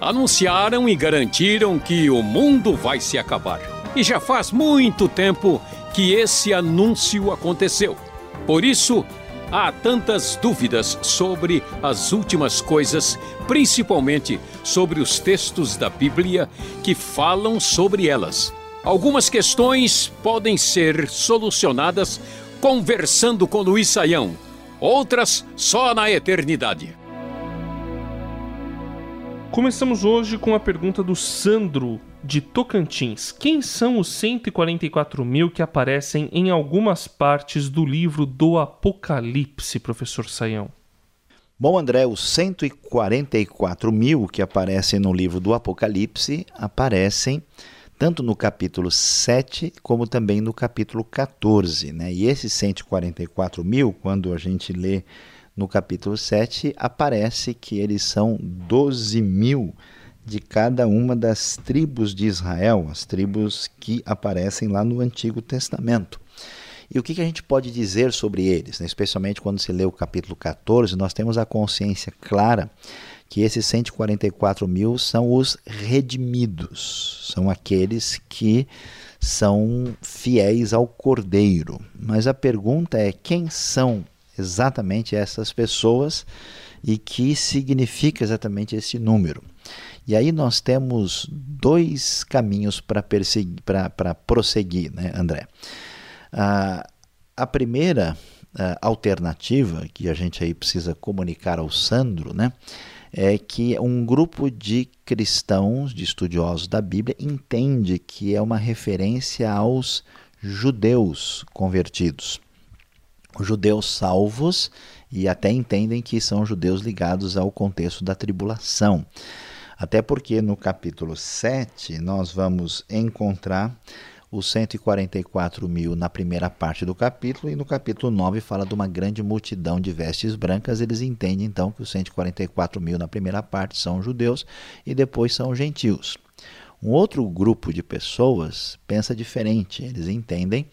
Anunciaram e garantiram que o mundo vai se acabar. E já faz muito tempo que esse anúncio aconteceu. Por isso, há tantas dúvidas sobre as últimas coisas, principalmente sobre os textos da Bíblia que falam sobre elas. Algumas questões podem ser solucionadas conversando com Luiz Saião, outras só na eternidade. Começamos hoje com a pergunta do Sandro de Tocantins. Quem são os 144 mil que aparecem em algumas partes do livro do Apocalipse, professor Saião? Bom, André, os 144 mil que aparecem no livro do Apocalipse aparecem tanto no capítulo 7 como também no capítulo 14. Né? E esses 144 mil, quando a gente lê no capítulo 7, aparece que eles são 12 mil de cada uma das tribos de Israel, as tribos que aparecem lá no Antigo Testamento. E o que, a gente pode dizer sobre eles? Né? Especialmente quando se lê o capítulo 14, nós temos a consciência clara que esses 144 mil são os redimidos, são aqueles que são fiéis ao Cordeiro. Mas a pergunta é: quem são exatamente essas pessoas e que significa exatamente esse número? E aí nós temos dois caminhos para prosseguir, né, André? Ah, a primeira ah, alternativa que a gente aí precisa comunicar ao Sandro, né? é que um grupo de cristãos, de estudiosos da Bíblia, entende que é uma referência aos judeus convertidos. Judeus salvos e até entendem que são judeus ligados ao contexto da tribulação. Até porque no capítulo 7 nós vamos encontrar os 144 mil na primeira parte do capítulo, e no capítulo 9 fala de uma grande multidão de vestes brancas. Eles entendem então que os 144 mil na primeira parte são judeus e depois são gentios. Um outro grupo de pessoas pensa diferente, eles entendem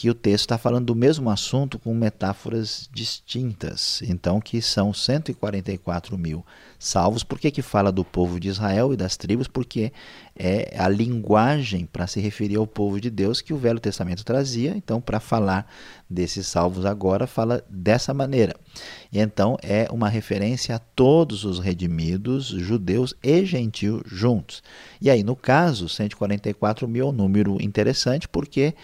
que o texto está falando do mesmo assunto com metáforas distintas. Então, que são 144 mil salvos. Por que, que fala do povo de Israel e das tribos? Porque é a linguagem para se referir ao povo de Deus que o Velho Testamento trazia. Então, para falar desses salvos agora, fala dessa maneira. E então é uma referência a todos os redimidos, judeus e gentios juntos. E aí, no caso, 144 mil é um número interessante porque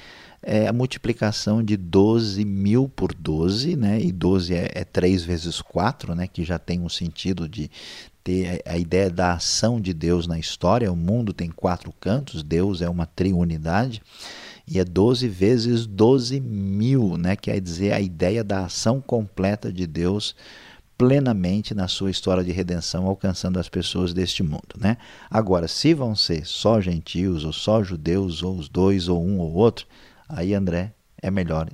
é a multiplicação de 12 mil por 12, né? e 12 é, é 3 vezes 4, né? que já tem um sentido de ter a ideia da ação de Deus na história. O mundo tem quatro cantos, Deus é uma triunidade, e é 12 vezes 12 mil, né? quer dizer a ideia da ação completa de Deus plenamente na sua história de redenção, alcançando as pessoas deste mundo. Né? Agora, se vão ser só gentios, ou só judeus, ou os dois, ou um ou outro, Aí, André, é melhor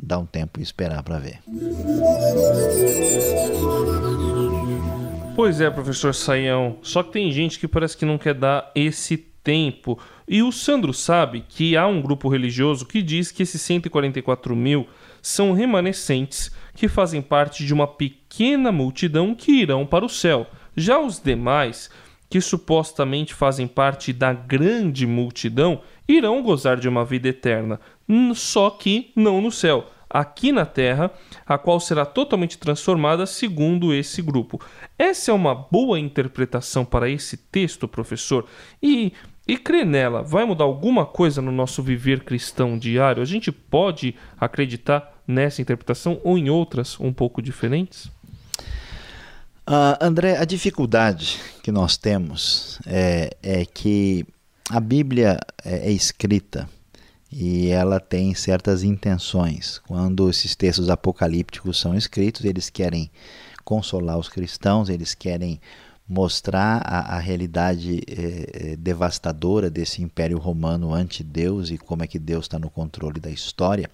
dar um tempo e esperar para ver. Pois é, professor Saião. Só que tem gente que parece que não quer dar esse tempo. E o Sandro sabe que há um grupo religioso que diz que esses 144 mil são remanescentes que fazem parte de uma pequena multidão que irão para o céu. Já os demais, que supostamente fazem parte da grande multidão, irão gozar de uma vida eterna, só que não no céu, aqui na terra, a qual será totalmente transformada segundo esse grupo. Essa é uma boa interpretação para esse texto, professor? E e crer nela vai mudar alguma coisa no nosso viver cristão diário? A gente pode acreditar nessa interpretação ou em outras um pouco diferentes? Uh, André, a dificuldade que nós temos é, é que a Bíblia é, é escrita e ela tem certas intenções. Quando esses textos apocalípticos são escritos, eles querem consolar os cristãos, eles querem mostrar a, a realidade eh, devastadora desse império romano ante Deus e como é que Deus está no controle da história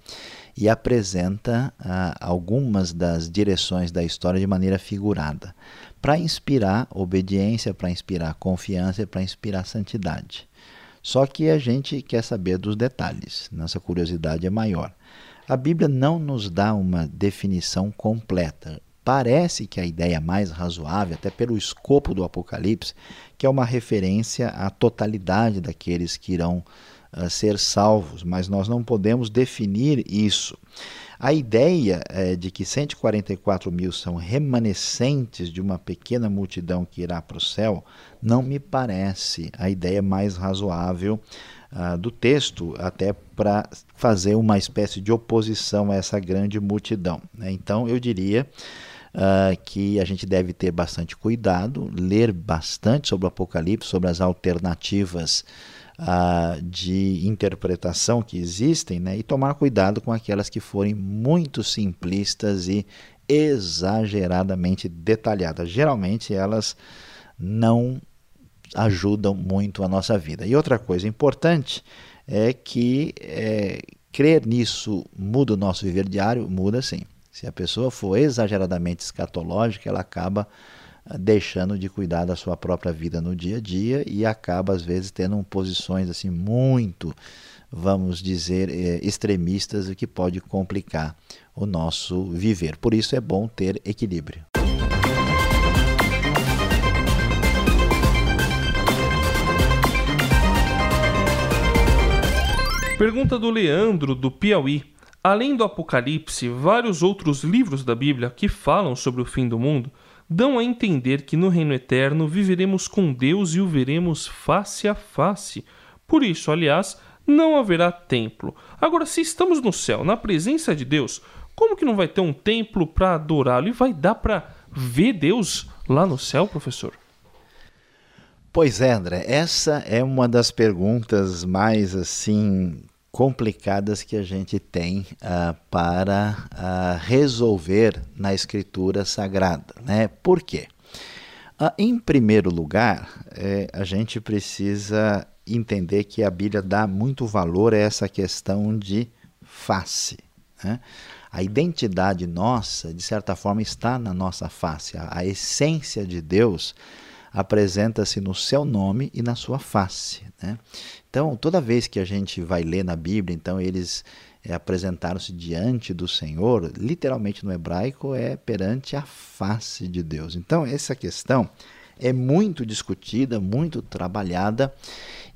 e apresenta ah, algumas das direções da história de maneira figurada para inspirar obediência, para inspirar confiança, para inspirar santidade. Só que a gente quer saber dos detalhes, nossa curiosidade é maior. A Bíblia não nos dá uma definição completa. parece que a ideia mais razoável, até pelo escopo do Apocalipse, que é uma referência à totalidade daqueles que irão uh, ser salvos, mas nós não podemos definir isso. A ideia é, de que 144 mil são remanescentes de uma pequena multidão que irá para o céu não me parece a ideia mais razoável uh, do texto, até para fazer uma espécie de oposição a essa grande multidão. Né? Então, eu diria. Uh, que a gente deve ter bastante cuidado, ler bastante sobre o Apocalipse, sobre as alternativas de interpretação que existem né, e tomar cuidado com aquelas que forem muito simplistas e exageradamente detalhadas. Geralmente elas não ajudam muito a nossa vida. E outra coisa importante é que é, crer nisso muda o nosso viver diário? Muda sim. Se a pessoa for exageradamente escatológica, ela acaba deixando de cuidar da sua própria vida no dia a dia e acaba às vezes tendo posições assim muito, vamos dizer, eh, extremistas, o que pode complicar o nosso viver. Por isso é bom ter equilíbrio. Pergunta do Leandro, do Piauí. Além do Apocalipse, vários outros livros da Bíblia que falam sobre o fim do mundo dão a entender que no reino eterno viveremos com Deus e o veremos face a face. Por isso, aliás, não haverá templo. Agora, se estamos no céu, na presença de Deus, como que não vai ter um templo para adorá-lo? E vai dar para ver Deus lá no céu, professor? Pois é, André, essa é uma das perguntas mais assim complicadas que a gente tem uh, para uh, resolver na Escritura Sagrada. Né? Por quê? Uh, em primeiro lugar, eh, a gente precisa entender que a Bíblia dá muito valor a essa questão de face. Né? A identidade nossa, de certa forma, está na nossa face. A, a essência de Deus apresenta-se no seu nome e na sua face. Né? Então, toda vez que a gente vai ler na Bíblia, então eles é, apresentaram-se diante do Senhor, literalmente no hebraico é perante a face de Deus. Então, essa questão é muito discutida, muito trabalhada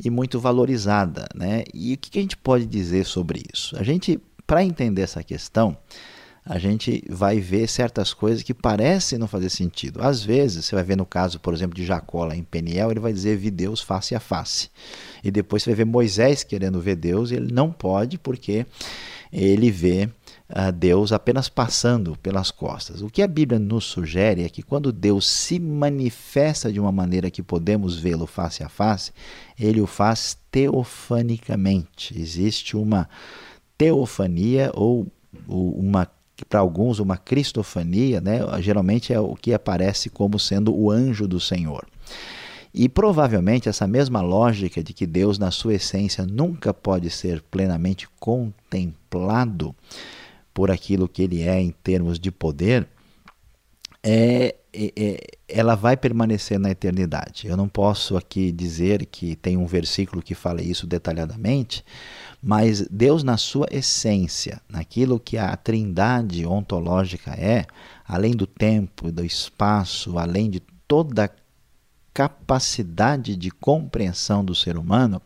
e muito valorizada. Né? E o que a gente pode dizer sobre isso? A gente, para entender essa questão, a gente vai ver certas coisas que parecem não fazer sentido. Às vezes, você vai ver no caso, por exemplo, de Jacó lá em Peniel, ele vai dizer vi Deus face a face. E depois você vai ver Moisés querendo ver Deus, e ele não pode porque ele vê uh, Deus apenas passando pelas costas. O que a Bíblia nos sugere é que quando Deus se manifesta de uma maneira que podemos vê-lo face a face, ele o faz teofanicamente. Existe uma teofania ou uma para alguns uma cristofania, né, geralmente é o que aparece como sendo o anjo do Senhor. E provavelmente essa mesma lógica de que Deus, na sua essência, nunca pode ser plenamente contemplado por aquilo que ele é em termos de poder, é, ela vai permanecer na eternidade. Eu não posso aqui dizer que tem um versículo que fala isso detalhadamente, mas Deus, na sua essência, naquilo que a trindade ontológica é, além do tempo, do espaço, além de toda a capacidade de compreensão do ser humano,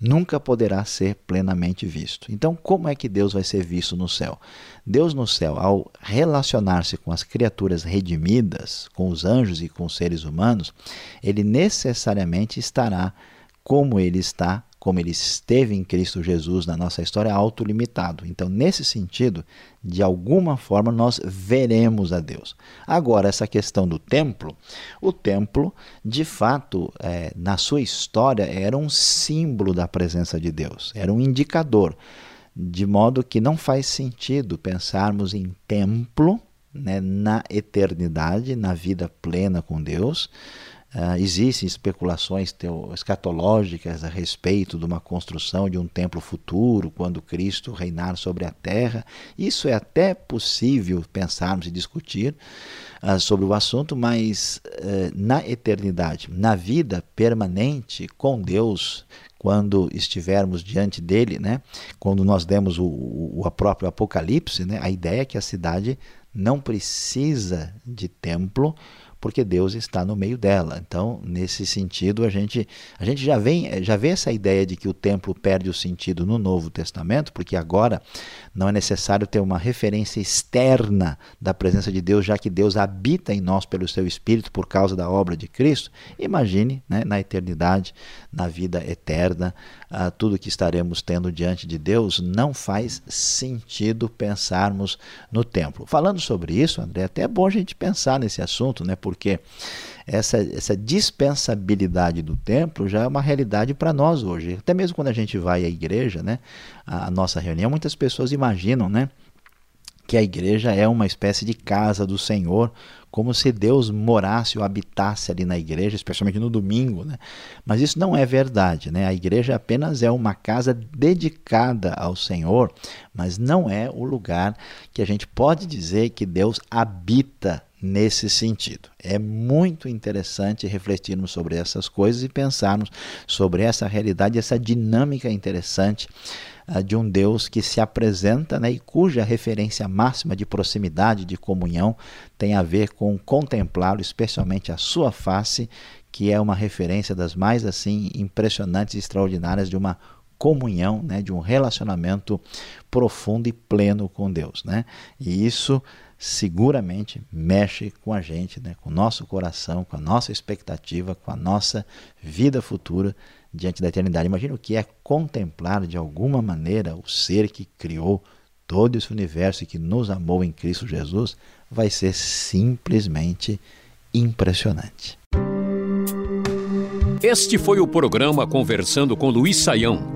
nunca poderá ser plenamente visto. Então, como é que Deus vai ser visto no céu? Deus no céu, ao relacionar-se com as criaturas redimidas, com os anjos e com os seres humanos, ele necessariamente estará como ele está como ele esteve em Cristo Jesus na nossa história, autolimitado. Então, nesse sentido, de alguma forma, nós veremos a Deus. Agora, essa questão do templo, o templo, de fato, é, na sua história, era um símbolo da presença de Deus, era um indicador, de modo que não faz sentido pensarmos em templo né, na eternidade, na vida plena com Deus Uh, existem especulações escatológicas a respeito de uma construção de um templo futuro, quando Cristo reinar sobre a terra. Isso é até possível pensarmos e discutir uh, sobre o assunto, mas uh, na eternidade, na vida permanente com Deus, quando estivermos diante dele, né? quando nós demos o, o, o próprio Apocalipse, né? a ideia é que a cidade não precisa de templo porque Deus está no meio dela. Então, nesse sentido, a gente, a gente já, vem, já vê essa ideia de que o templo perde o sentido no Novo Testamento, porque agora não é necessário ter uma referência externa da presença de Deus, já que Deus habita em nós pelo seu Espírito por causa da obra de Cristo. Imagine né, na eternidade, na vida eterna, uh, tudo que estaremos tendo diante de Deus, não faz sentido pensarmos no templo. Falando sobre isso, André, até é bom a gente pensar nesse assunto, né? Porque essa, essa dispensabilidade do templo já é uma realidade para nós hoje. Até mesmo quando a gente vai à igreja, né, a, nossa reunião, muitas pessoas imaginam, né, que a igreja é uma espécie de casa do Senhor, como se Deus morasse ou habitasse ali na igreja, especialmente no domingo. Né? Mas isso não é verdade. Né? A igreja apenas é uma casa dedicada ao Senhor, mas não é o lugar que a gente pode dizer que Deus habita nesse sentido. É muito interessante refletirmos sobre essas coisas e pensarmos sobre essa realidade, essa dinâmica interessante uh, de um Deus que se apresenta né, e cuja referência máxima de proximidade, de comunhão, tem a ver com contemplá-lo, especialmente a sua face, que é uma referência das mais assim impressionantes e extraordinárias de uma comunhão, né, de um relacionamento profundo e pleno com Deus, né? E isso seguramente mexe com a gente, né, com o nosso coração, com a nossa expectativa, com a nossa vida futura diante da eternidade. Imagina o que é contemplar de alguma maneira o ser que criou todo esse universo e que nos amou em Cristo Jesus, vai ser simplesmente impressionante. Este foi o programa Conversando com Luiz Saião.